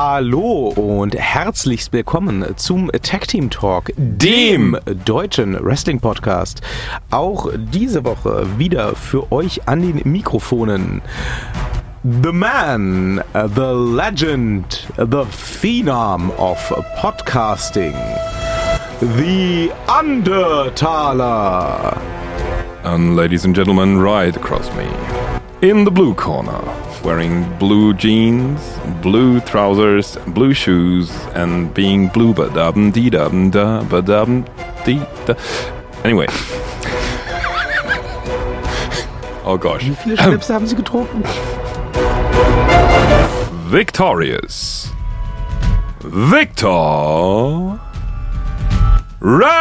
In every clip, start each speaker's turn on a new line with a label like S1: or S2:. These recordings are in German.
S1: Hallo und herzlichst willkommen zum Tag Team Talk, dem deutschen Wrestling Podcast. Auch diese Woche wieder für euch an den Mikrofonen. The man, the legend, the phenom of podcasting, the Undertaler.
S2: And ladies and gentlemen, right across me, in the blue corner, wearing blue jeans, blue trousers, blue shoes, and being blue badabn dee dabn da badabn dee da. Anyway. Oh gosh.
S1: Wie viele Schnipse haben Sie getrunken?
S2: Victorious. Victor. Redman!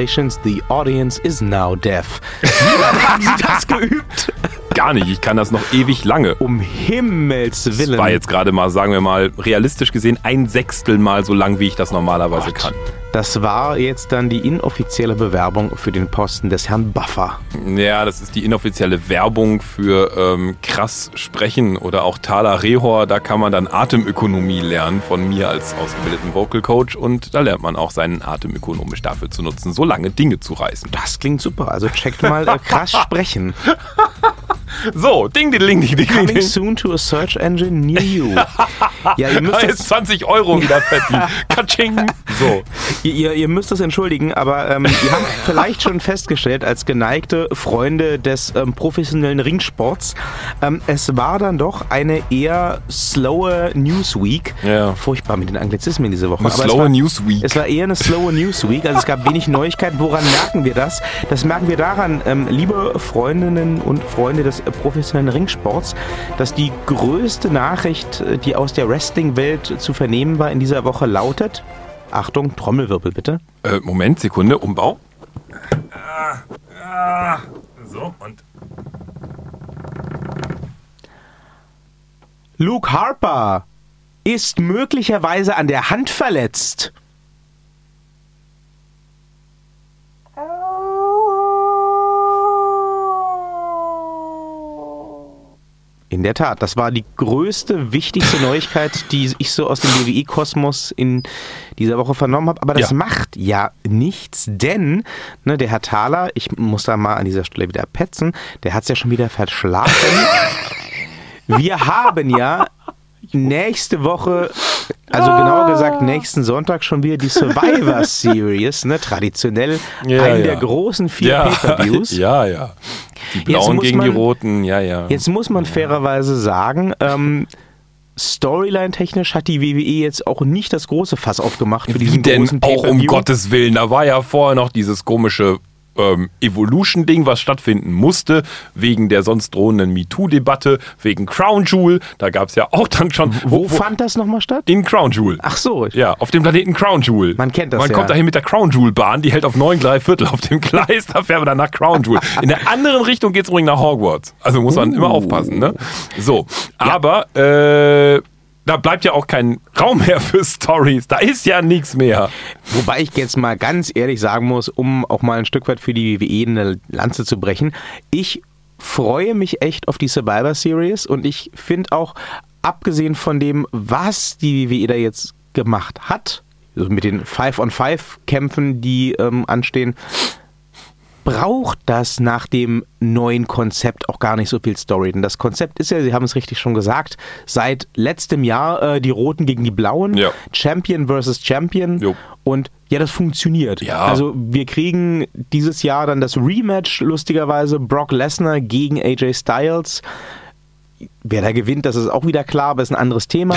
S1: Congratulations, the audience is now deaf. Wie haben Sie das geübt?
S2: Gar nicht, ich kann das noch ewig lange.
S1: Um Himmels
S2: Das
S1: Willen.
S2: war jetzt gerade mal, sagen wir mal, realistisch gesehen ein Sechstel mal so lang, wie ich das normalerweise kann.
S1: Das war jetzt dann die inoffizielle Bewerbung für den Posten des Herrn Buffer.
S2: Ja, das ist die inoffizielle Werbung für ähm, krass sprechen oder auch Thaler Rehor. Da kann man dann Atemökonomie lernen von mir als ausgebildeten Vocal Coach und da lernt man auch seinen Atem ökonomisch dafür zu nutzen, so lange Dinge zu reißen.
S1: Das klingt super. Also checkt mal äh, krass sprechen.
S2: So, ding, ding, ding, ding, ding,
S1: Coming
S2: ding.
S1: soon to a search engine near you. Ja, ihr müsst
S2: Da ist 20 Euro wieder fetti. Katsching. So.
S1: ihr, ihr, müsst das entschuldigen, aber ähm, ihr habt vielleicht schon festgestellt, als geneigte Freunde des ähm, professionellen Ringsports, ähm, es war dann doch eine eher slowe Newsweek.
S2: Ja.
S1: Furchtbar mit den Anglizismen diese Woche.
S2: Eine
S1: Aber es
S2: slowe
S1: war-
S2: Newsweek.
S1: Es war eher eine slowe Newsweek, also es gab wenig Neuigkeiten. Woran merken wir das? Das merken wir daran, ähm, liebe Freundinnen und Freunde des professionellen Ringsports, dass die größte Nachricht, äh, die aus der Wrestling-Welt zu vernehmen war in dieser Woche, lautet, Achtung, Trommelwirbel bitte,
S2: Äh, Moment, Sekunde, Umbau. Ah, ah, So, und
S1: Luke Harper ist möglicherweise an der Hand verletzt. In der Tat, das war die größte, wichtigste Neuigkeit, die ich so aus dem WWE-Kosmos in dieser Woche vernommen habe. Aber das
S2: Ja.
S1: macht ja nichts, denn ne, der Herr Thaler, ich muss da mal an dieser Stelle wieder petzen, der hat es ja schon wieder verschlafen. Wir haben ja nächste Woche, also genauer gesagt nächsten Sonntag schon wieder die Survivor Series, ne, traditionell
S2: Ja,
S1: einen
S2: ja.
S1: der großen vier
S2: ja,
S1: Pay-Per-Views.
S2: ja, ja. Die
S1: Jetzt
S2: blauen
S1: muss
S2: gegen die
S1: man-
S2: roten, ja, ja.
S1: Jetzt muss man fairerweise sagen, ähm, Storyline-technisch hat die WWE jetzt auch nicht das große Fass aufgemacht für
S2: Wie
S1: diesen
S2: denn
S1: großen
S2: auch um
S1: Pay-Per-View.
S2: Gottes Willen, da war ja vorher noch dieses komische ähm, Evolution-Ding, was stattfinden musste, wegen der sonst drohenden MeToo-Debatte, wegen Crown Jewel. Da gab es ja auch dann schon.
S1: Wo, fand das nochmal statt?
S2: In Crown Jewel.
S1: Ach so,
S2: Ja, auf dem Planeten Crown Jewel.
S1: Man kennt das
S2: Man
S1: ja.
S2: kommt dahin mit der Crown Jewel Bahn, die hält auf 9 3 Viertel auf dem Gleis, da fährt man dann nach Crown Jewel. In der anderen Richtung geht es übrigens nach Hogwarts. Also muss man
S1: Uh.
S2: immer aufpassen, ne? So, aber äh, da bleibt ja auch kein Raum mehr für Stories. Da ist ja nichts mehr.
S1: Wobei ich jetzt mal ganz ehrlich sagen muss, um auch mal ein Stück weit für die WWE eine Lanze zu brechen, ich freue mich echt auf die Survivor Series und ich finde auch, abgesehen von dem, was die WWE da jetzt gemacht hat, also mit den Five-on-Five-Kämpfen, die ähm, anstehen, braucht das nach dem neuen Konzept auch gar nicht so viel Story. Denn das Konzept ist ja, Sie haben es richtig schon gesagt, seit letztem Jahr äh, die Roten gegen die Blauen,
S2: Ja.
S1: Champion versus Champion.
S2: Jo.
S1: Und ja, das funktioniert.
S2: Ja.
S1: Also wir kriegen dieses Jahr dann das Rematch, lustigerweise, Brock Lesnar gegen AJ Styles. Wer da gewinnt, das ist auch wieder klar, aber ist ein anderes Thema.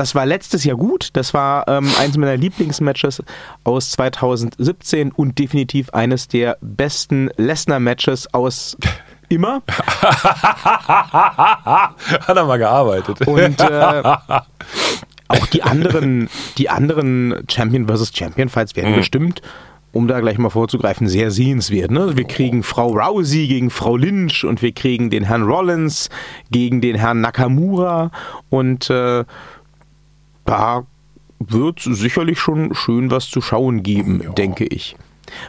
S1: Das war letztes Jahr gut. Das war ähm, eines meiner Lieblingsmatches aus 2017 und definitiv eines der besten Lesnar-Matches aus immer.
S2: Hat er mal gearbeitet.
S1: Und äh, auch die anderen, die anderen Champion vs. Champion Fights werden bestimmt, um da gleich mal vorzugreifen, sehr sehenswert. Ne? Wir kriegen Frau Rousey gegen Frau Lynch und wir kriegen den Herrn Rollins gegen den Herrn Nakamura und äh, da wird sicherlich schon schön was zu schauen geben,
S2: Ja.
S1: denke ich.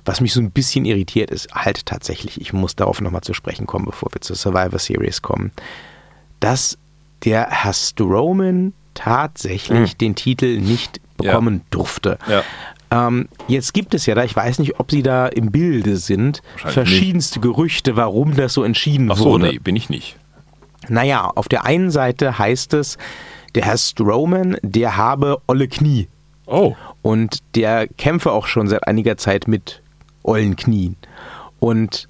S1: Was mich so ein bisschen irritiert ist, halt tatsächlich, ich muss darauf nochmal zu sprechen kommen, bevor wir zur Survivor Series kommen, dass der Herr Strowman tatsächlich
S2: Hm.
S1: den Titel nicht
S2: Ja.
S1: bekommen durfte.
S2: Ja.
S1: Ähm, jetzt gibt es ja da, ich weiß nicht, ob Sie da im Bilde sind, verschiedenste Gerüchte, warum das so entschieden
S2: Ach so,
S1: wurde.
S2: nee, bin ich nicht.
S1: Naja, auf der einen Seite heißt es, der Herr Strowman, der habe olle Knie.
S2: Oh.
S1: Und der kämpfe auch schon seit einiger Zeit mit ollen Knien. Und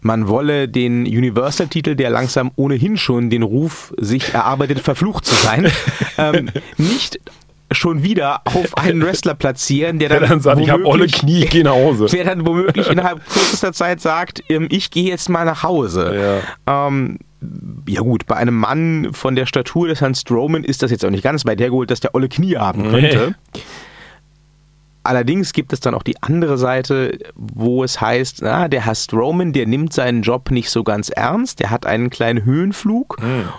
S1: man wolle den Universal-Titel, der langsam ohnehin schon den Ruf sich erarbeitet, verflucht zu sein, ähm, nicht schon wieder auf einen Wrestler platzieren, der dann,
S2: Der dann sagt, ich habe olle
S1: womöglich-
S2: Knie, geh nach Hause.
S1: der dann womöglich innerhalb kürzester Zeit sagt, ähm, ich gehe jetzt mal nach Hause. Ja. Ähm, ja gut, bei einem Mann von der Statur des Herrn Strowman ist das jetzt auch nicht ganz weit hergeholt, dass der olle Knie haben könnte. Allerdings gibt es dann auch die andere Seite, wo es heißt, na, der Herr Strowman, der nimmt seinen Job nicht so ganz ernst, der hat einen kleinen Höhenflug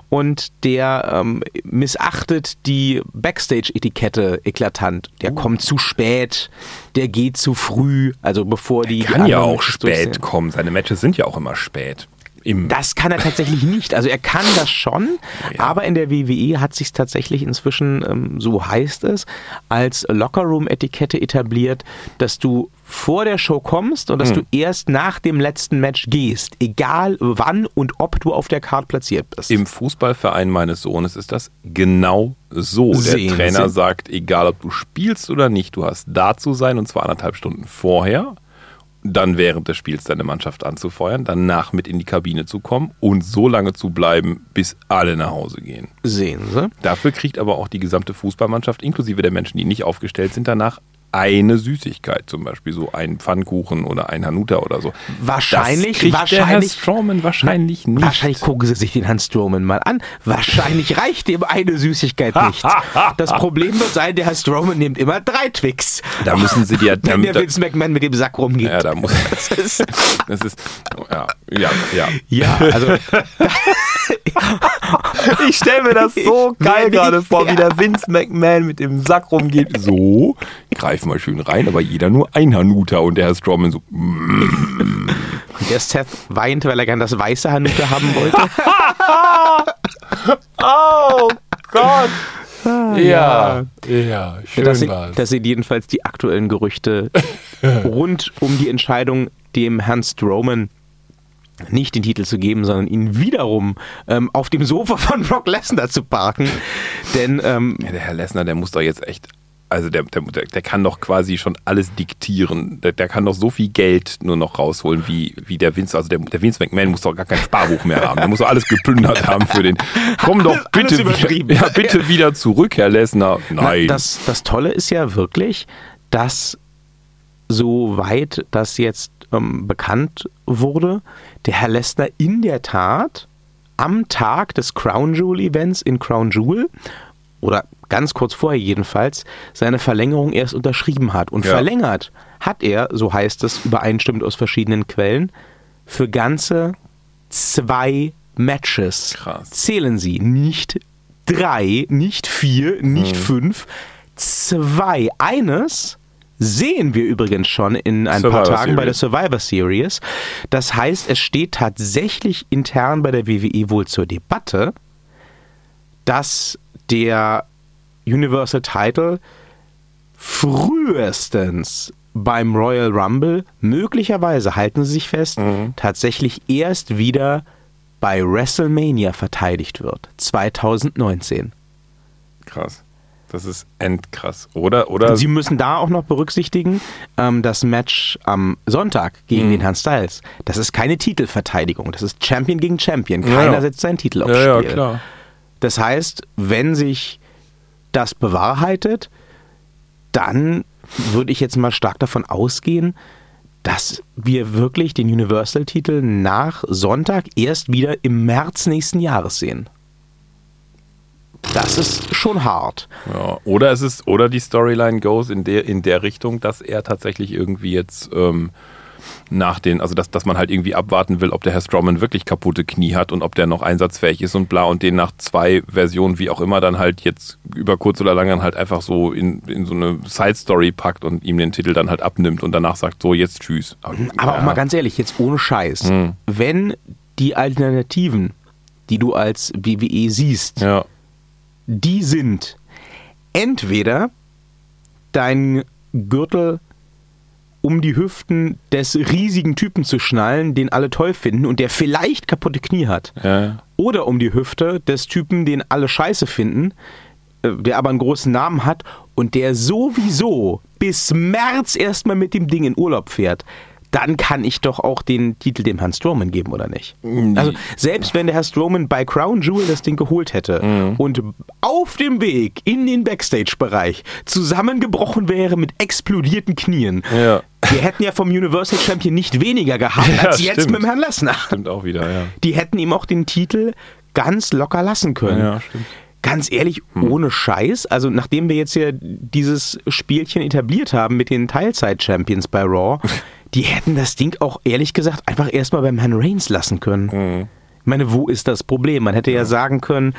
S1: und der ähm, missachtet die Backstage-Etikette eklatant. Der kommt zu spät, der geht zu früh, also bevor die... die
S2: Kann ja
S1: anderen
S2: auch spät kommen. Seine Matches sind ja auch immer spät. Im
S1: Das kann er tatsächlich nicht. Also er kann das schon,
S2: Ja.
S1: aber in der WWE hat sich tatsächlich inzwischen, ähm, so heißt es, als Lockerroom-Etikette etabliert, dass du vor der Show kommst und dass
S2: Hm.
S1: du erst nach dem letzten Match gehst, egal wann und ob du auf der Card platziert bist.
S2: Im Fußballverein meines Sohnes ist das genau so. Der
S1: Sehen
S2: Trainer
S1: Sie.
S2: sagt, egal ob du spielst oder nicht, du hast da zu sein und zwar anderthalb Stunden vorher, dann während des Spiels deine Mannschaft anzufeuern, danach mit in die Kabine zu kommen und so lange zu bleiben, bis alle nach Hause gehen.
S1: Sehen Sie.
S2: Dafür kriegt aber auch die gesamte Fußballmannschaft, inklusive der Menschen, die nicht aufgestellt sind, danach eine Süßigkeit, zum Beispiel so ein Pfannkuchen oder ein Hanuta oder so.
S1: Wahrscheinlich,
S2: das der Herr
S1: wahrscheinlich,
S2: Strowman wahrscheinlich nicht.
S1: Wahrscheinlich gucken Sie sich den Herrn Strowman mal an. Wahrscheinlich reicht dem eine Süßigkeit nicht. Das Problem wird sein, der Herr Strowman nimmt immer drei Twix.
S2: Da müssen Sie dir,
S1: Wenn der
S2: da,
S1: Vince McMahon mit dem Sack rumgeht.
S2: ja, da muss,
S1: Das ist,
S2: das ist, ja, ja, ja.
S1: ja, also
S2: Ich stelle mir das so
S1: geil
S2: geil
S1: gerade vor,
S2: vor,
S1: wie der
S2: Vince McMahon mit dem Sack rumgeht. So, greif mal schön rein, aber jeder nur ein Hanuta und der Herr Strowman so, mm,
S1: der Seth weint, weil er gern das weiße Hanuta haben wollte.
S2: oh Gott.
S1: ja.
S2: ja, schön
S1: Das sind, das sind jedenfalls die aktuellen Gerüchte rund um die Entscheidung, dem Herrn Strowman nicht den Titel zu geben, sondern ihn wiederum ähm, auf dem Sofa von Brock Lesnar zu parken. Denn ähm,
S2: Ja, der Herr Lesnar, der muss doch jetzt echt, also der, der, der kann doch quasi schon alles diktieren. Der, der kann doch so viel Geld nur noch rausholen, wie, wie der Vince, also der, der Vince McMahon muss doch gar kein Sparbuch mehr haben. Der muss doch alles geplündert haben für den. Komm doch bitte, wieder, ja, bitte wieder zurück, Herr Lesnar. Nein.
S1: Das, das Tolle ist ja wirklich, dass soweit das jetzt ähm, bekannt wurde, der Herr Lesnar in der Tat am Tag des Crown Jewel Events in Crown Jewel oder ganz kurz vorher jedenfalls seine Verlängerung erst unterschrieben hat. Und
S2: Ja.
S1: verlängert hat er, so heißt es übereinstimmend aus verschiedenen Quellen, für ganze zwei Matches.
S2: Krass.
S1: Zählen Sie, nicht drei, nicht vier, nicht fünf, zwei. Eines sehen wir übrigens schon in ein
S2: Survivor
S1: paar Tagen bei der
S2: Series.
S1: Survivor Series. Das heißt, es steht tatsächlich intern bei der WWE wohl zur Debatte, dass der Universal Title frühestens beim Royal Rumble, möglicherweise, halten Sie sich fest, tatsächlich erst wieder bei WrestleMania verteidigt wird. 2019.
S2: krass. Das ist endkrass. Oder, oder?
S1: Sie müssen da auch noch berücksichtigen, ähm, das Match am Sonntag gegen den Herrn Styles. Das ist keine Titelverteidigung. Das ist Champion gegen Champion.
S2: Ja,
S1: Keiner
S2: ja.
S1: setzt seinen Titel aufs
S2: ja, ja,
S1: Spiel.
S2: klar.
S1: Das heißt, wenn sich das bewahrheitet, dann würde ich jetzt mal stark davon ausgehen, dass wir wirklich den Universal-Titel nach Sonntag erst wieder im März nächsten Jahres sehen. Das ist schon hart.
S2: Ja, oder es ist, oder die Storyline goes in der, in der Richtung, dass er tatsächlich irgendwie jetzt ähm, nach den, also dass, dass man halt irgendwie abwarten will, ob der Herr Strowman wirklich kaputte Knie hat und ob der noch einsatzfähig ist und bla und den nach zwei Versionen, wie auch immer, dann halt jetzt über kurz oder lang dann halt einfach so in, in so eine Side-Story packt und ihm den Titel dann halt abnimmt und danach sagt, so jetzt tschüss.
S1: Aber, Aber auch mal ganz ehrlich, jetzt ohne Scheiß, hm. wenn die Alternativen, die du als WWE siehst,
S2: ja.
S1: Die sind entweder dein Gürtel um die Hüften des riesigen Typen zu schnallen, den alle toll finden und der vielleicht kaputte Knie hat.
S2: Ja.
S1: Oder um die Hüfte des Typen, den alle scheiße finden, äh, der aber einen großen Namen hat und der sowieso bis März erstmal mit dem Ding in Urlaub fährt dann kann ich doch auch den Titel dem Herrn Strowman geben, oder nicht? Mhm. Also selbst wenn der Herr Strowman bei Crown Jewel das Ding geholt hätte mhm. und auf dem Weg in den Backstage-Bereich zusammengebrochen wäre mit explodierten Knien,
S2: ja.
S1: wir hätten ja vom Universal Champion nicht weniger gehabt ja, als stimmt. jetzt mit dem Herrn Lesnar.
S2: Stimmt auch wieder, ja.
S1: Die hätten ihm auch den Titel ganz locker lassen können.
S2: Ja, stimmt
S1: ganz ehrlich, hm. ohne Scheiß, also nachdem wir jetzt hier dieses Spielchen etabliert haben mit den Teilzeit-Champions bei Raw, die hätten das Ding auch ehrlich gesagt einfach erstmal beim Herrn Reigns lassen können.
S2: Mhm.
S1: Ich meine, wo ist das Problem? Man hätte ja. ja sagen können,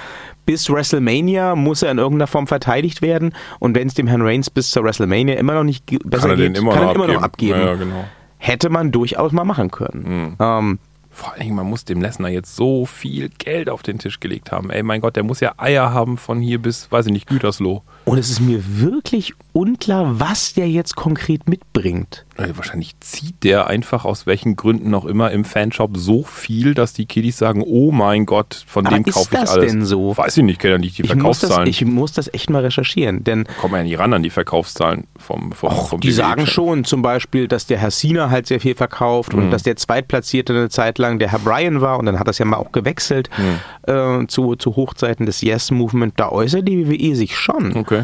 S1: bis WrestleMania muss er in irgendeiner Form verteidigt werden und wenn es dem Herrn Reigns bis zur WrestleMania immer noch nicht besser
S2: kann
S1: geht,
S2: immer
S1: kann
S2: er
S1: immer
S2: noch
S1: abgeben.
S2: Ja, genau.
S1: Hätte man durchaus mal machen können.
S2: Mhm. Ähm, vor allen Dingen, man muss dem Lesnar jetzt so viel Geld auf den Tisch gelegt haben. Ey, mein Gott, der muss ja Eier haben von hier bis, weiß ich nicht, Gütersloh.
S1: Und es ist mir wirklich unklar, was der jetzt konkret mitbringt.
S2: Also wahrscheinlich zieht der einfach aus welchen Gründen noch immer im Fanshop so viel, dass die Kiddies sagen, oh mein Gott, von
S1: Aber
S2: dem kaufe ich alles.
S1: Ist das denn so?
S2: Weiß ich nicht, kenne ja nicht die
S1: ich
S2: Verkaufszahlen.
S1: Muss das, ich muss das echt mal recherchieren, denn...
S2: Kommen wir ja nicht ran an die Verkaufszahlen vom, vom,
S1: Och,
S2: vom
S1: Die sagen schon zum Beispiel, dass der Herr Cena halt sehr viel verkauft mhm. und dass der Zweitplatzierte eine Zeit lang der Herr Bryan war und dann hat das ja mal auch gewechselt mhm. äh, zu, zu Hochzeiten des Yes-Movement. Da äußert die WWE sich schon.
S2: Okay.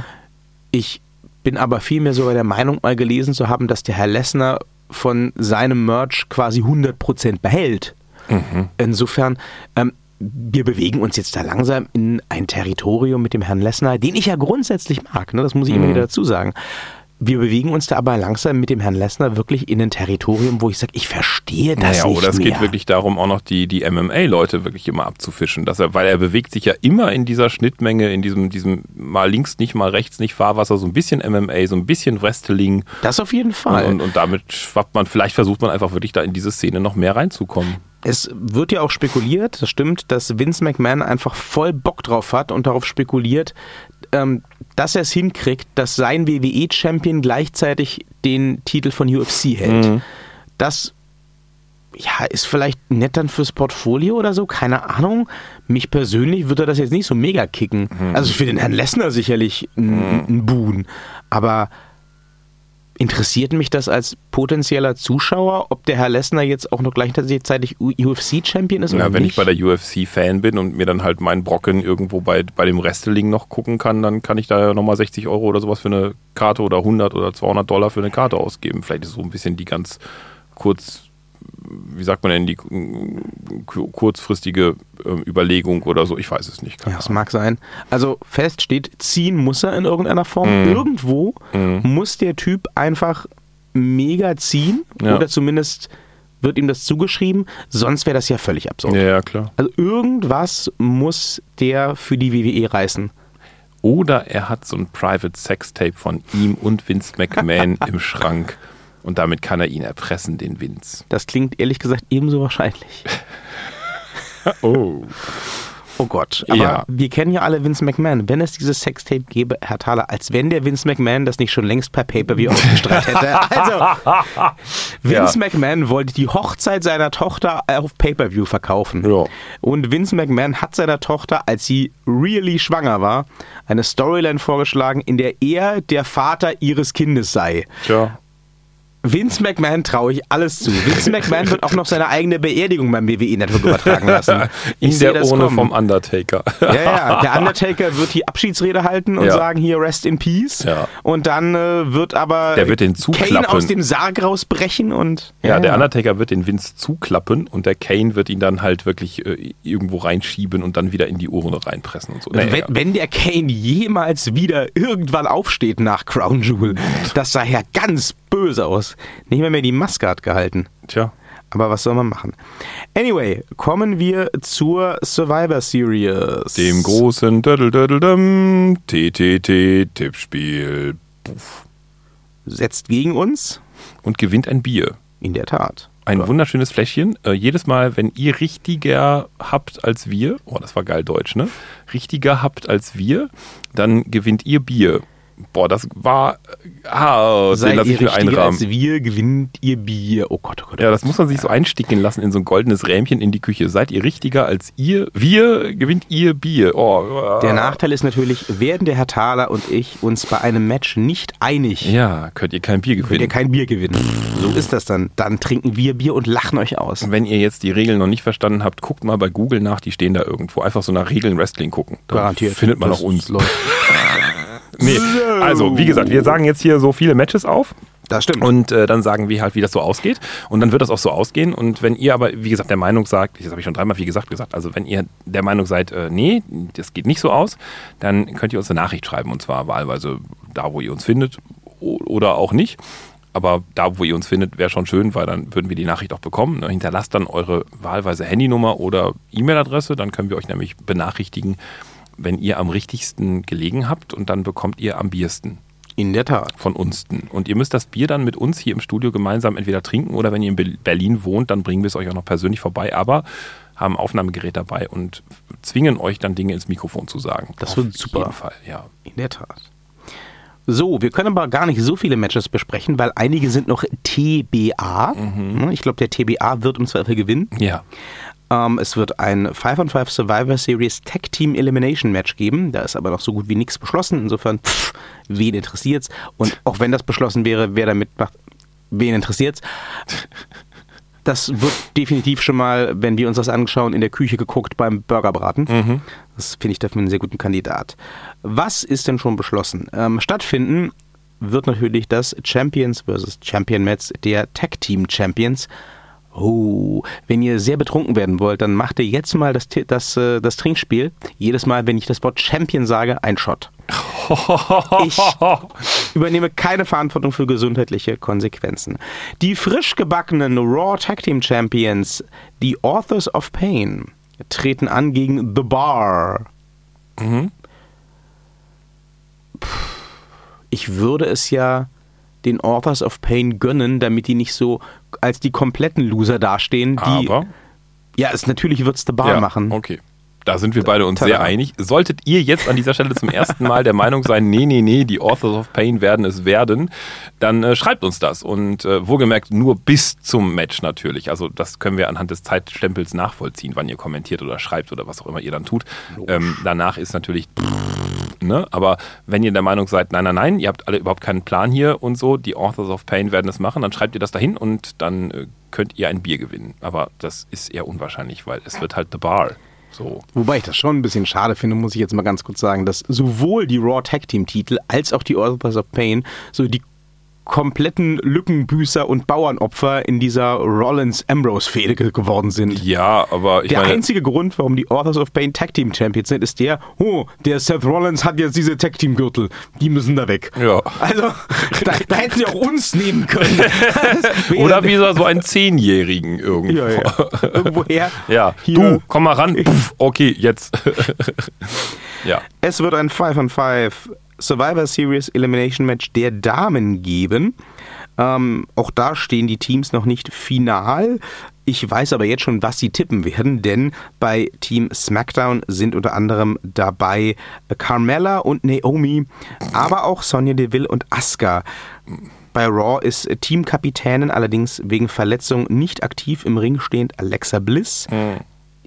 S1: Ich bin aber vielmehr sogar der Meinung, mal gelesen zu haben, dass der Herr Lessner von seinem Merch quasi 100% behält.
S2: Mhm.
S1: Insofern, ähm, wir bewegen uns jetzt da langsam in ein Territorium mit dem Herrn Lessner, den ich ja grundsätzlich mag, ne? das muss ich mhm. immer wieder dazu sagen wir bewegen uns da aber langsam mit dem Herrn Lessner wirklich in ein Territorium, wo ich sage, ich verstehe das naja, nicht
S2: oder es
S1: mehr.
S2: geht wirklich darum, auch noch die, die MMA-Leute wirklich immer abzufischen, dass er, weil er bewegt sich ja immer in dieser Schnittmenge, in diesem, diesem mal links nicht, mal rechts nicht Fahrwasser, so ein bisschen MMA, so ein bisschen Wrestling.
S1: Das auf jeden Fall.
S2: Und, und, damit schwappt man, vielleicht versucht man einfach wirklich da in diese Szene noch mehr reinzukommen.
S1: Es wird ja auch spekuliert, das stimmt, dass Vince McMahon einfach voll Bock drauf hat und darauf spekuliert, ähm, dass er es hinkriegt, dass sein WWE-Champion gleichzeitig den Titel von UFC hält. Mhm. Das ja, ist vielleicht nett dann fürs Portfolio oder so, keine Ahnung. Mich persönlich würde das jetzt nicht so mega kicken. Mhm. Also für den Herrn Lessner sicherlich ein, mhm. ein Boon. Aber interessiert mich das als potenzieller Zuschauer, ob der Herr Lessner jetzt auch noch gleichzeitig UFC-Champion ist
S2: oder
S1: ja,
S2: wenn
S1: nicht?
S2: ich bei der UFC Fan bin und mir dann halt meinen Brocken irgendwo bei, bei dem Wrestling noch gucken kann, dann kann ich da ja nochmal 60 Euro oder sowas für eine Karte oder 100 oder 200 Dollar für eine Karte ausgeben. Vielleicht ist so ein bisschen die ganz kurz wie sagt man denn, die kurzfristige ähm, Überlegung oder so, ich weiß es nicht.
S1: Ja, es mag sein. Also fest steht, ziehen muss er in irgendeiner Form. Mhm. Irgendwo mhm. muss der Typ einfach mega ziehen ja. oder zumindest wird ihm das zugeschrieben, sonst wäre das ja völlig absurd.
S2: Ja, ja, klar.
S1: Also irgendwas muss der für die WWE reißen.
S2: Oder er hat so ein Private Sex Tape von ihm und Vince McMahon im Schrank. Und damit kann er ihn erpressen, den Vince.
S1: Das klingt ehrlich gesagt ebenso wahrscheinlich.
S2: oh.
S1: Oh Gott, aber ja. wir kennen ja alle Vince McMahon. Wenn es dieses Sextape gäbe, Herr Thaler, als wenn der Vince McMahon das nicht schon längst per Pay-Per-View ausgestrahlt hätte. Also, Vince ja. McMahon wollte die Hochzeit seiner Tochter auf Pay-Per-View verkaufen.
S2: Ja.
S1: Und Vince McMahon hat seiner Tochter, als sie really schwanger war, eine Storyline vorgeschlagen, in der er der Vater ihres Kindes sei.
S2: Ja.
S1: Vince McMahon traue ich alles zu. Vince McMahon wird auch noch seine eigene Beerdigung beim WWE Network übertragen lassen.
S2: Ich sehe das ohne kommen. vom Undertaker.
S1: Ja, ja, der Undertaker wird die Abschiedsrede halten und ja. sagen hier Rest in Peace.
S2: Ja.
S1: Und dann äh, wird aber
S2: der wird den
S1: Kane aus dem Sarg rausbrechen und
S2: ja, ja, der Undertaker wird den Vince zuklappen und der Kane wird ihn dann halt wirklich äh, irgendwo reinschieben und dann wieder in die Ohren reinpressen und so.
S1: Naja, wenn, wenn, der Kane jemals wieder irgendwann aufsteht nach Crown Jewel, das sah ja ganz böse aus. Nicht mehr, mehr die Maske hat gehalten.
S2: Tja.
S1: Aber was soll man machen? Anyway, kommen wir zur Survivor Series.
S2: Dem großen TTT-Tippspiel. Puff.
S1: Setzt gegen uns.
S2: Und gewinnt ein Bier.
S1: In der Tat.
S2: Ein
S1: Ja.
S2: wunderschönes Fläschchen. Äh, jedes Mal, wenn ihr richtiger habt als wir, oh, das war geil deutsch, ne? Richtiger habt als wir, dann gewinnt ihr Bier. Boah, das war. Ah, den
S1: Seid
S2: lasse
S1: ihr
S2: ich mir einrahmen.
S1: als wir, gewinnt ihr Bier. Oh Gott, oh Gott. Oh
S2: Ja, das muss man sich so einsticken lassen in so ein goldenes Rähmchen in die Küche. Seid ihr richtiger als ihr? Wir gewinnt ihr Bier. Oh,
S1: Der Nachteil ist natürlich, werden der Herr Thaler und ich uns bei einem Match nicht einig,
S2: Ja, könnt ihr kein Bier
S1: könnt ihr
S2: gewinnen.
S1: kein Bier gewinnen. So ist das dann. Dann trinken wir Bier und lachen euch aus.
S2: Wenn ihr jetzt die Regeln noch nicht verstanden habt, guckt mal bei Google nach, die stehen da irgendwo. Einfach so nach Regeln Wrestling gucken. Dann
S1: Garantiert.
S2: findet man
S1: Das
S2: auch uns.
S1: läuft.
S2: Nee, also wie gesagt, wir sagen jetzt hier so viele Matches auf.
S1: Das stimmt.
S2: Und äh, dann sagen wir halt, wie das so ausgeht. Und dann wird das auch so ausgehen. Und wenn ihr aber, wie gesagt, der Meinung sagt, das habe ich schon dreimal wie gesagt gesagt, also wenn ihr der Meinung seid, äh, nee, das geht nicht so aus, dann könnt ihr uns eine Nachricht schreiben. Und zwar wahlweise da, wo ihr uns findet oder auch nicht. Aber da, wo ihr uns findet, wäre schon schön, weil dann würden wir die Nachricht auch bekommen. Ne? Hinterlasst dann eure wahlweise Handynummer oder E-Mail-Adresse, dann können wir euch nämlich benachrichtigen, wenn ihr am richtigsten gelegen habt und dann bekommt ihr am biersten
S1: In der Tat.
S2: von unsten. Und ihr müsst das Bier dann mit uns hier im Studio gemeinsam entweder trinken oder wenn ihr in Be- Berlin wohnt, dann bringen wir es euch auch noch persönlich vorbei, aber haben Aufnahmegerät dabei und zwingen euch dann Dinge ins Mikrofon zu sagen.
S1: Das
S2: Auf
S1: wird super.
S2: jeden Fall, ja.
S1: In der Tat. So, wir können aber gar nicht so viele Matches besprechen, weil einige sind noch TBA. Ich glaube, der TBA wird im Zweifel gewinnen.
S2: Ja.
S1: Ähm, es wird ein 5 on 5 Survivor Series Tag Team Elimination Match geben. Da ist aber noch so gut wie nichts beschlossen. Insofern, pff, wen interessiert's? Und auch wenn das beschlossen wäre, wer da mitmacht, wen interessiert's? Das wird definitiv schon mal, wenn wir uns das anschauen, in der Küche geguckt beim Burgerbraten. Das finde ich dafür einen sehr guten Kandidat. Was ist denn schon beschlossen? Ähm, stattfinden wird natürlich das Champions vs. Champion Match der Tag Team Champions. Oh, wenn ihr sehr betrunken werden wollt, dann macht ihr jetzt mal das, das, äh, das Trinkspiel. Jedes Mal, wenn ich das Wort Champion sage, ein Shot. Ich übernehme keine Verantwortung für gesundheitliche Konsequenzen. Die frisch gebackenen Raw Tag Team Champions, die Authors of Pain, treten an gegen The Bar. Puh, Ich würde es ja den Authors of Pain gönnen, damit die nicht so als die kompletten Loser dastehen, die
S2: Aber,
S1: ja, es natürlich wird's The Bar
S2: ja,
S1: machen.
S2: okay. Da sind wir beide uns
S1: Tada.
S2: sehr einig. Solltet ihr jetzt an dieser Stelle zum ersten Mal der Meinung sein, nee, nee, nee, die Authors of Pain werden es werden, dann äh, schreibt uns das. Und äh, wohlgemerkt nur bis zum Match natürlich. Also das können wir anhand des Zeitstempels nachvollziehen, wann ihr kommentiert oder schreibt oder was auch immer ihr dann tut. Ähm, danach ist natürlich Ne? Aber wenn ihr der Meinung seid, nein, nein, nein, ihr habt alle überhaupt keinen Plan hier und so, die Authors of Pain werden es machen, dann schreibt ihr das dahin und dann äh, könnt ihr ein Bier gewinnen. Aber das ist eher unwahrscheinlich, weil es wird halt The Bar. So.
S1: Wobei ich das schon ein bisschen schade finde, muss ich jetzt mal ganz kurz sagen, dass sowohl die Raw Tag Team Titel als auch die Authors of Pain so die kompletten Lückenbüßer und Bauernopfer in dieser Rollins-Ambrose-Fehde ge- geworden sind.
S2: Ja, aber ich
S1: der
S2: meine,
S1: einzige Grund, warum die Authors of Pain Tag Team Champions sind, ist der, oh, der Seth Rollins hat jetzt diese Tag Team Gürtel. Die müssen da weg.
S2: Ja.
S1: Also, da, da hätten sie auch uns nehmen können.
S2: Oder wie so so einen Zehnjährigen irgendwo.
S1: Ja, ja. Irgendwoher.
S2: Ja,
S1: Hier.
S2: du, komm mal ran. Puff, okay, jetzt. ja.
S1: Es wird ein 5 on 5 Survivor Series Elimination Match der Damen geben. Ähm, auch da stehen die Teams noch nicht final. Ich weiß aber jetzt schon, was sie tippen werden, denn bei Team SmackDown sind unter anderem dabei Carmella und Naomi, aber auch Sonja Deville und Asuka. Bei Raw ist Teamkapitänin allerdings wegen Verletzung nicht aktiv im Ring stehend Alexa Bliss.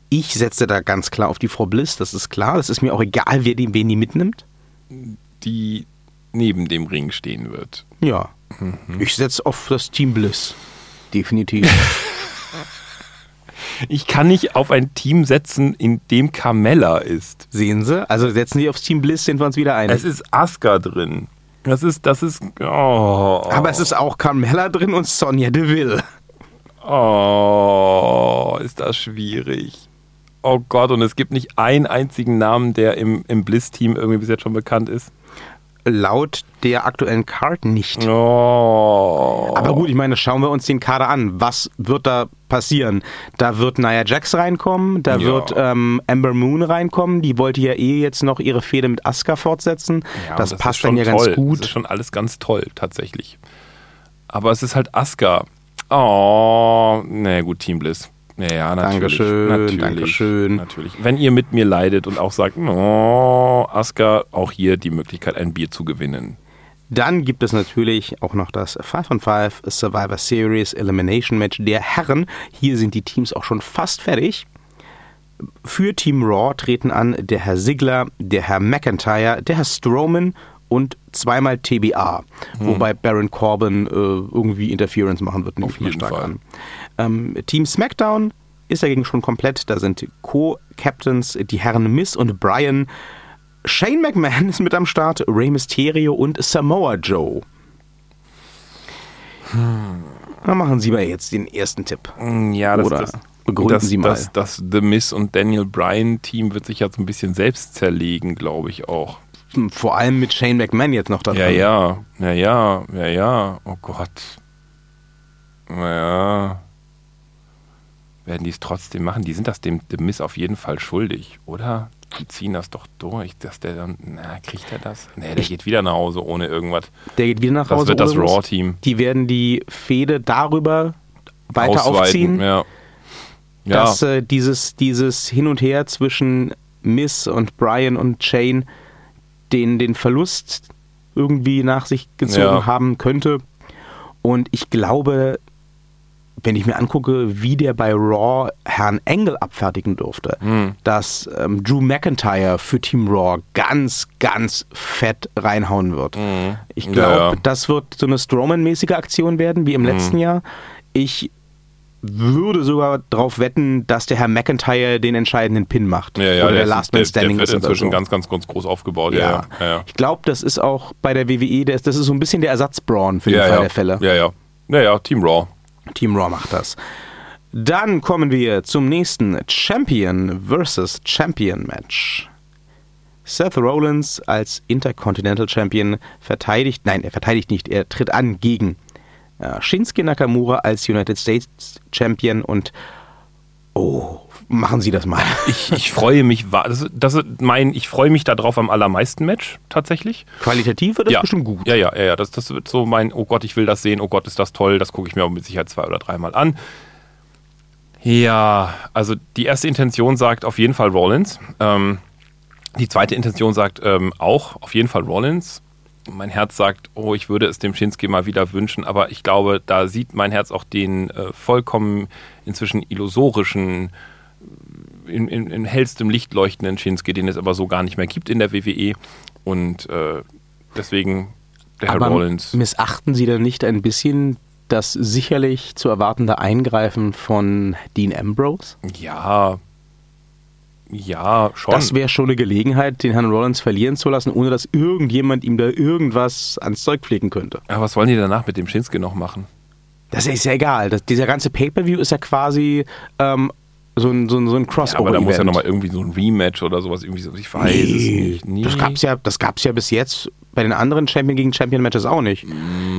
S1: Ich setze da ganz klar auf die Frau Bliss, das ist klar. Das ist mir auch egal, wer die, wen die mitnimmt.
S2: Die neben dem Ring stehen wird.
S1: Ja. Ich setze auf das Team Bliss. Definitiv.
S2: Ich kann nicht auf ein Team setzen, in dem Carmella ist.
S1: Sehen Sie? Also setzen Sie aufs Team Bliss, sind wir uns wieder einig.
S2: Es ist Asuka drin. Das ist, das ist, oh.
S1: Aber es ist auch Carmella drin und Sonja Deville.
S2: Oh, ist das schwierig. Oh Gott, und es gibt nicht einen einzigen Namen, der im, im Bliss-Team irgendwie bis jetzt schon bekannt ist.
S1: laut der aktuellen Card nicht.
S2: Oh.
S1: Aber gut, ich meine, schauen wir uns den Kader an. Was wird da passieren? Da wird Nia Jax reinkommen, da
S2: Ja.
S1: wird ähm, Amber Moon reinkommen. Die wollte ja eh jetzt noch ihre Fehde mit Asuka fortsetzen.
S2: Ja,
S1: das,
S2: und
S1: passt dann
S2: schon
S1: ja
S2: toll.
S1: ganz gut.
S2: Das ist schon alles ganz toll, tatsächlich. Aber es ist halt Asuka. Oh, naja, gut, Team Bliss. Ja, ja, natürlich.
S1: Dankeschön,
S2: natürlich,
S1: Dankeschön.
S2: Natürlich. Wenn ihr mit mir leidet und auch sagt, oh, Asuka, auch hier die Möglichkeit, ein Bier zu gewinnen.
S1: Dann gibt es natürlich auch noch das 5 on 5 Survivor Series Elimination Match der Herren. Hier sind die Teams auch schon fast fertig. Für Team Raw treten an der Herr Ziggler, der Herr McIntyre, der Herr Strowman und zweimal TBA. Wobei Baron Corbin äh, irgendwie Interference machen wird, mal
S2: jeden
S1: stark
S2: Fall.
S1: an. Ähm, Team SmackDown ist dagegen schon komplett. Da sind Co-Captains die Herren Miss und Brian. Shane McMahon ist mit am Start, Rey Mysterio und Samoa Joe. Dann machen Sie mal jetzt den ersten Tipp.
S2: Ja, das,
S1: Oder
S2: das,
S1: begründen
S2: das,
S1: Sie mal.
S2: Das, das The Miss und Daniel Bryan Team wird sich jetzt ein bisschen selbst zerlegen, glaube ich auch.
S1: Hm, Vor allem mit Shane McMahon jetzt noch da
S2: Ja,
S1: drin.
S2: ja, ja, ja, ja, ja. Oh Gott. Naja. Werden die es trotzdem machen? Die sind das dem, dem Miss auf jeden Fall schuldig, oder? Die ziehen das doch durch, dass der dann. Na, kriegt er das? Nee, der geht wieder nach Hause ohne irgendwas.
S1: Der geht wieder nach
S2: Das
S1: Hause.
S2: wird das
S1: oder was?
S2: Raw-Team.
S1: Die werden die Fehde darüber weiter
S2: Ausweiten,
S1: aufziehen,
S2: Ja. Ja,
S1: dass äh, dieses, dieses Hin und Her zwischen Miss und Brian und Shane den, den Verlust irgendwie nach sich gezogen
S2: Ja.
S1: haben könnte. Und ich glaube, wenn ich mir angucke, wie der bei Raw Herrn Engel abfertigen durfte,
S2: Hm.
S1: dass ähm, Drew McIntyre für Team Raw ganz, ganz fett reinhauen wird. Ich
S2: Ja,
S1: glaube,
S2: ja. Hm.
S1: das wird so eine Strowman-mäßige Aktion werden, wie im letzten Jahr. Ich würde sogar darauf wetten, dass der Herr McIntyre den entscheidenden Pin macht.
S2: ja, ja,
S1: oder der,
S2: ist-
S1: Last Man
S2: der,
S1: Standing
S2: der wird
S1: ist
S2: inzwischen
S1: so.
S2: ganz, ganz, ganz groß aufgebaut. Ja,
S1: ja.
S2: ja. ja, ja.
S1: Ich glaube, das ist auch bei der WWE, das, das ist so ein bisschen der Ersatz-Braun für den
S2: ja,
S1: Fall
S2: ja.
S1: der Fälle.
S2: Ja, ja. Ja, ja, Team Raw.
S1: Team Raw macht das. Dann kommen wir zum nächsten Champion versus Champion Match. Seth Rollins als Intercontinental Champion verteidigt, nein, er verteidigt nicht, er tritt an gegen äh, Shinsuke Nakamura als United States Champion und oh, machen Sie das mal.
S2: Ich, ich freue mich, das, das mein, ich freue mich darauf am allermeisten Match, tatsächlich.
S1: Qualitativ wird das
S2: ja.
S1: bestimmt gut.
S2: Ja, ja, ja, ja. Das, das wird so mein, oh Gott, ich will das sehen, oh Gott, ist das toll, das gucke ich mir auch mit Sicherheit zwei oder dreimal an. Ja, also die erste Intention sagt auf jeden Fall Rollins. Ähm, die zweite Intention sagt ähm, auch auf jeden Fall Rollins. Mein Herz sagt, oh, ich würde es dem Shinsuke mal wieder wünschen, aber ich glaube, da sieht mein Herz auch den äh, vollkommen inzwischen illusorischen, in, in, in hellstem Licht leuchtenden Shinsuke, den es aber so gar nicht mehr gibt in der WWE. Und äh, deswegen der Herr
S1: Aber
S2: Rollins.
S1: missachten Sie dann nicht ein bisschen das sicherlich zu erwartende Eingreifen von Dean Ambrose?
S2: Ja, ja, schon.
S1: Das wäre schon eine Gelegenheit, den Herrn Rollins verlieren zu lassen, ohne dass irgendjemand ihm da irgendwas ans Zeug pflegen könnte.
S2: aber was wollen die danach mit dem Shinsuke noch machen?
S1: Das ist ja egal. Das, dieser ganze Pay-Per-View ist ja quasi ähm, so ein, so ein, so ein
S2: Ja,
S1: Crossover.
S2: aber da muss ja nochmal irgendwie so ein Rematch oder sowas irgendwie so. Ich weiß es nicht. Nee.
S1: Das gab's ja, das gab's ja bis jetzt bei den anderen Champion gegen Champion Matches auch nicht.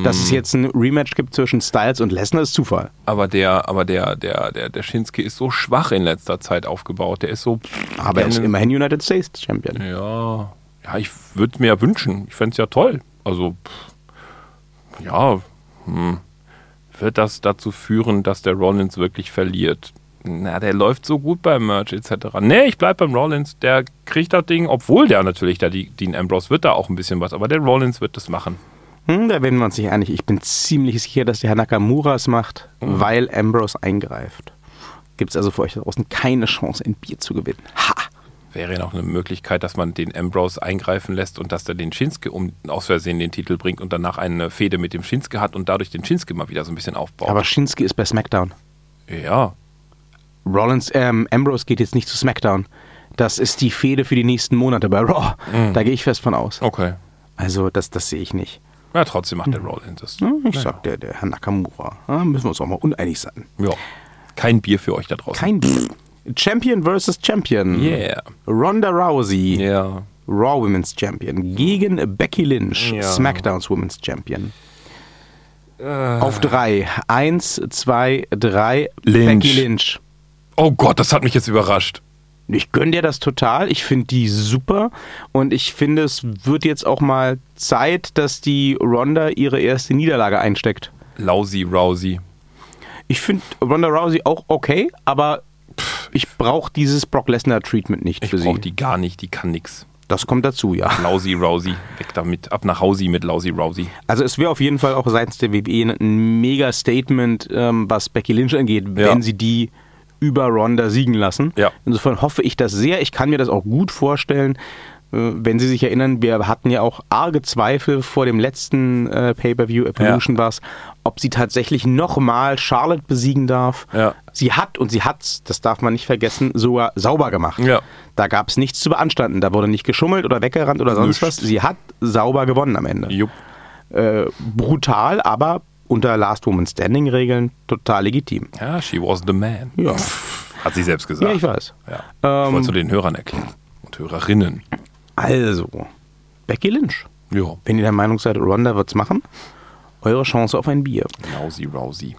S1: Dass es jetzt ein Rematch gibt zwischen Styles und Lesnar ist Zufall.
S2: Aber der, aber der, der, der, der Shinsuke ist so schwach in letzter Zeit aufgebaut. Der ist so.
S1: Aber er ist immerhin United States Champion.
S2: Ja, ja, ich würde mir ja wünschen. Ich fände es ja toll. Also, ja, hm. wird das dazu führen, dass der Rollins wirklich verliert? Na, der läuft so gut beim Merch etc. Nee, ich bleib beim Rollins. Der kriegt das Ding, obwohl der natürlich, der Dean Ambrose wird da auch ein bisschen was, aber der Rollins wird das machen.
S1: Hm, da werden wir uns nicht einig. Ich bin ziemlich sicher, dass der Herr Nakamura es macht,
S2: Mhm.
S1: weil Ambrose eingreift. Gibt es also für euch da draußen keine Chance, ein Bier zu gewinnen. Ha!
S2: Wäre ja noch eine Möglichkeit, dass man den Ambrose eingreifen lässt und dass der den Shinsuke um aus Versehen den Titel bringt und danach eine Fehde mit dem Shinsuke hat und dadurch den Shinsuke mal wieder so ein bisschen aufbaut.
S1: Aber Shinsuke ist bei SmackDown.
S2: ja,
S1: Rollins, ähm, Ambrose geht jetzt nicht zu SmackDown. Das ist die Fehde für die nächsten Monate bei Raw.
S2: Mhm.
S1: Da gehe ich fest von aus.
S2: okay.
S1: Also, das, das sehe ich nicht.
S2: Ja, trotzdem macht der Rollins das.
S1: Hm, Ich
S2: Ja.
S1: sag, der, der Herr Nakamura. Da müssen wir uns auch mal uneinig sein.
S2: Ja. Kein Bier für euch da draußen.
S1: Kein Bier. Champion versus Champion.
S2: Yeah.
S1: Ronda Rousey
S2: Ja.
S1: Raw Women's Champion, gegen Becky Lynch,
S2: Ja.
S1: SmackDowns Women's Champion. Auf drei. Eins, zwei, drei.
S2: Lynch.
S1: Becky Lynch.
S2: Oh Gott, das hat mich jetzt überrascht.
S1: Ich gönne dir das total. Ich finde die super. Und ich finde, es wird jetzt auch mal Zeit, dass die Ronda ihre erste Niederlage einsteckt.
S2: Lousy Rousey.
S1: Ich finde Ronda Rousey auch okay, aber ich brauche dieses Brock Lesnar-Treatment nicht
S2: Ich
S1: für sie.
S2: brauche die gar nicht, die kann nix.
S1: Das kommt dazu, ja.
S2: Lousy Rousey. Weg damit. Ab nach Hause mit Lousy Rousey.
S1: Also es wäre auf jeden Fall auch seitens der WWE ein mega Statement, ähm, was Becky Lynch angeht,
S2: Ja.
S1: wenn sie die über Ronda siegen lassen.
S2: Ja.
S1: Insofern hoffe ich das sehr. Ich kann mir das auch gut vorstellen. Äh, Wenn Sie sich erinnern, wir hatten ja auch arge Zweifel vor dem letzten äh, Pay-Per-View, Evolution war's, ob sie tatsächlich nochmal Charlotte besiegen darf.
S2: Ja.
S1: Sie hat, und sie hat's, das darf man nicht vergessen, sogar sauber gemacht.
S2: Ja.
S1: Da gab es nichts zu beanstanden. Da wurde nicht geschummelt oder weggerannt oder sonst
S2: Nichts.
S1: was. Sie hat sauber gewonnen am Ende äh, brutal, aber unter Last Woman Standing Regeln total legitim.
S2: Ja, she was the man.
S1: Ja.
S2: Hat sie selbst gesagt.
S1: Ja, ich weiß.
S2: Ja.
S1: Ähm,
S2: ich wollte es nur den Hörern erklären. Und Hörerinnen.
S1: Also, Becky Lynch.
S2: Ja.
S1: Wenn ihr der Meinung seid, Ronda wird's machen, eure Chance auf ein Bier.
S2: Lousy Rousey.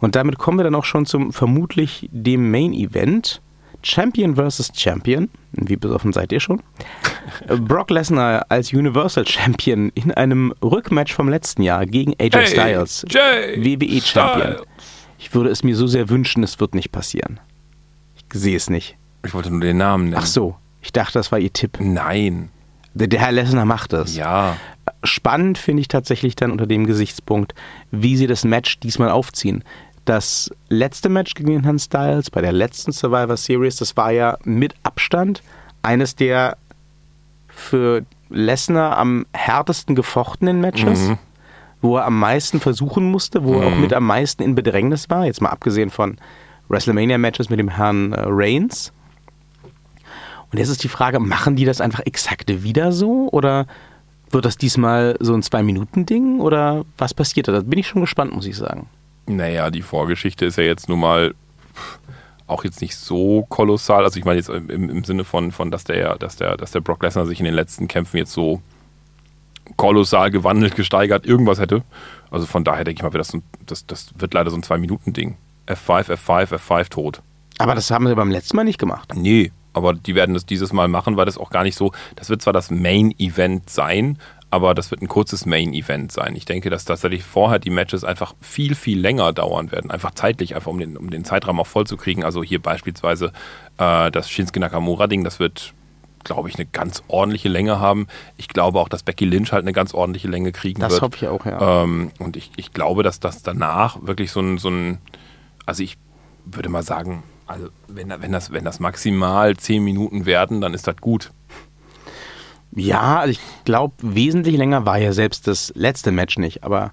S1: Und damit kommen wir dann auch schon zum vermutlich dem Main Event. Champion vs. Champion. Wie besoffen seid ihr schon? Brock Lesnar als Universal Champion in einem Rückmatch vom letzten Jahr gegen AJ Styles.
S2: Jay
S1: WWE Champion.
S2: Styles.
S1: Ich würde es mir so sehr wünschen, es wird nicht passieren. Ich sehe es nicht.
S2: Ich wollte nur den Namen nennen.
S1: Ach so, ich dachte, das war ihr Tipp.
S2: Nein.
S1: Der, der Herr Lesnar macht das.
S2: Ja.
S1: Spannend finde ich tatsächlich dann unter dem Gesichtspunkt, wie sie das Match diesmal aufziehen. Das letzte Match gegen den Herrn Styles bei der letzten Survivor Series, das war ja mit Abstand eines der für Lesnar am härtesten gefochtenen Matches,
S2: Mhm.
S1: wo er am meisten versuchen musste, wo er auch mit am meisten in Bedrängnis war, jetzt mal abgesehen von WrestleMania-Matches mit dem Herrn äh, Reigns. Und jetzt ist die Frage, machen die das einfach exakt wieder so oder wird das diesmal so ein Zwei-Minuten-Ding oder was passiert da? Da bin ich schon gespannt, muss ich sagen.
S2: Naja, die Vorgeschichte ist ja jetzt nun mal auch jetzt nicht so kolossal. Also ich meine jetzt im, im Sinne von, von dass, der, dass, der, dass der Brock Lesnar sich in den letzten Kämpfen jetzt so kolossal gewandelt, gesteigert, irgendwas hätte. Also von daher denke ich mal, das, so ein- das, das wird leider so ein Zwei-Minuten-Ding. F5, F5, F5 tot.
S1: Aber das haben sie beim letzten Mal nicht gemacht.
S2: Nee, aber die werden das dieses Mal machen, weil das auch gar nicht so, das wird zwar das Main-Event sein, aber das wird ein kurzes Main-Event sein. Ich denke, dass tatsächlich vorher die Matches einfach viel, viel länger dauern werden. Einfach zeitlich, einfach um den, um den Zeitraum auch voll zu kriegen. Also hier beispielsweise äh, das Shinsuke Nakamura-Ding, das wird, glaube ich, eine ganz ordentliche Länge haben. Ich glaube auch, dass Becky Lynch halt eine ganz ordentliche Länge kriegen
S1: Das
S2: wird.
S1: hoffe ich auch, ja.
S2: Ähm, und ich, ich glaube, dass das danach wirklich so ein, so ein, also ich würde mal sagen, also wenn, wenn, das, wenn das maximal zehn Minuten werden, dann ist das gut.
S1: Ja, also ich glaube, wesentlich länger war ja selbst das letzte Match nicht, aber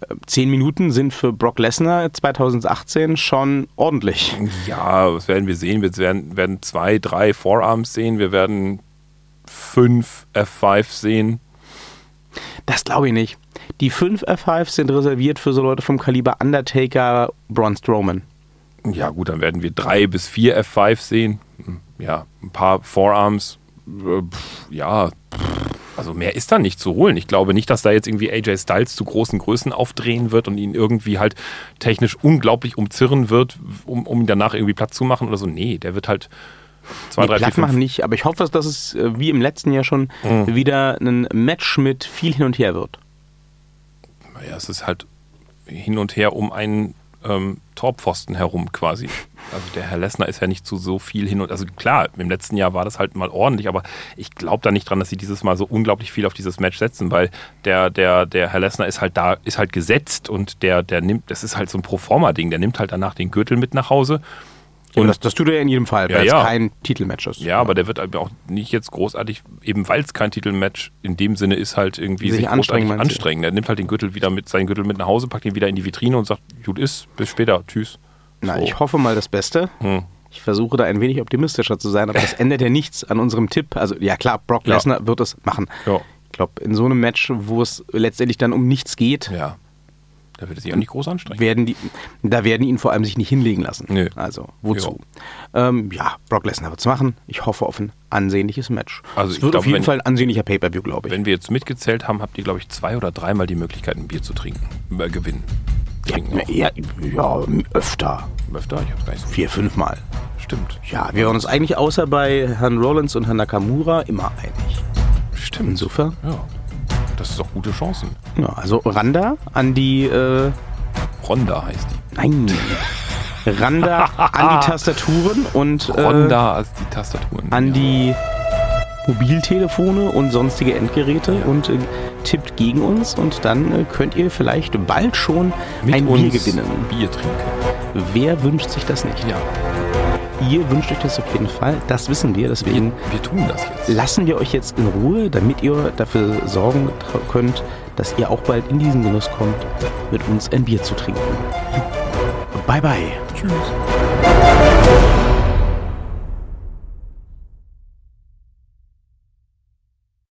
S1: äh, zehn Minuten sind für Brock Lesnar 2018 schon ordentlich.
S2: Ja, was werden wir sehen? Wir werden, werden zwei, drei Forearms sehen, wir werden fünf F5 sehen.
S1: Das glaube ich nicht. Die 5 F5s sind reserviert für so Leute vom Kaliber Undertaker, Braun Strowman.
S2: Ja, gut, dann werden wir drei bis vier F5 sehen. Hm, Ja, ein paar Forearms. Äh, pff, Ja, also mehr ist da nicht zu holen. Ich glaube nicht, dass da jetzt irgendwie AJ Styles zu großen Größen aufdrehen wird und ihn irgendwie halt technisch unglaublich umzirren wird, um, um ihn danach irgendwie platt zu machen oder so. Nee, der wird halt zwei,
S1: Nee,
S2: drei, vier,
S1: platt
S2: fünf.
S1: machen nicht, aber ich hoffe, dass es äh, wie im letzten Jahr schon
S2: Mhm.
S1: wieder ein Match mit viel hin und her wird.
S2: Ja, es ist halt hin und her um einen ähm, Torpfosten herum quasi. Also der Herr Lessner ist ja nicht zu so viel hin und also klar, im letzten Jahr war das halt mal ordentlich, aber ich glaube da nicht dran, dass sie dieses Mal so unglaublich viel auf dieses Match setzen, weil der der der Herr Lessner ist halt da ist halt gesetzt und der der nimmt, das ist halt so ein Proforma Ding, der nimmt halt danach den Gürtel mit nach Hause.
S1: Und das, das tut er in jedem Fall,
S2: Ja,
S1: weil
S2: ja.
S1: es kein Titelmatch ist.
S2: Ja, aber der wird aber auch nicht jetzt großartig, eben weil es kein Titelmatch in dem Sinne ist, halt irgendwie
S1: Sich
S2: sich,
S1: anstrengen,
S2: anstrengen. Der nimmt halt den Gürtel wieder mit, seinen Gürtel mit nach Hause, packt ihn wieder in die Vitrine und sagt, gut ist, bis später, tüss.
S1: Na,
S2: So.
S1: ich hoffe mal das Beste.
S2: Hm.
S1: Ich versuche da ein wenig optimistischer zu sein, aber das ändert ja nichts an unserem Tipp. Also ja klar, Brock
S2: Ja.
S1: Lesnar wird es machen.
S2: Ja.
S1: Ich glaube, in so einem Match, wo es letztendlich dann um nichts geht,
S2: Ja. Da wird es sich auch nicht groß anstrengen.
S1: werden die, da werden ihn vor allem sich nicht hinlegen lassen.
S2: Nö.
S1: Also, wozu? Ähm, ja, Brock Lesnar wird's machen. Ich hoffe auf ein ansehnliches Match.
S2: Also
S1: es
S2: ich
S1: wird
S2: glaub,
S1: auf jeden
S2: wenn-
S1: Fall ein ansehnlicher Pay-Per-View, glaube ich.
S2: Wenn wir jetzt mitgezählt haben, habt ihr, glaube ich, zwei oder dreimal die Möglichkeit, ein Bier zu trinken. Äh, gewinnen. Auch.
S1: ja, ja, öfter.
S2: Öfter? Ich hab's gar nicht so
S1: Vier, fünfmal.
S2: Stimmt.
S1: Ja, wir waren uns eigentlich außer bei Herrn Rollins und Herrn Nakamura immer einig.
S2: Stimmt.
S1: Insofern,
S2: Ja. Das ist doch gute Chancen.
S1: ja, also Randa an die, äh,
S2: Ronda heißt die.
S1: nein, Randa an die Tastaturen und äh,
S2: Ronda als die Tastaturen.
S1: an
S2: Ja.
S1: die Mobiltelefone und sonstige Endgeräte und äh, tippt gegen uns und dann äh, könnt ihr vielleicht bald schon
S2: Mit
S1: ein Bier gewinnen.
S2: Bier trinken.
S1: Wer wünscht sich das nicht?
S2: Ja.
S1: Ihr wünscht euch das auf jeden Fall, das wissen wir, deswegen
S2: Wir tun das jetzt.
S1: lassen wir euch jetzt in Ruhe, damit ihr dafür sorgen könnt, dass ihr auch bald in diesen Genuss kommt, mit uns ein Bier zu trinken. Bye bye.
S2: Tschüss.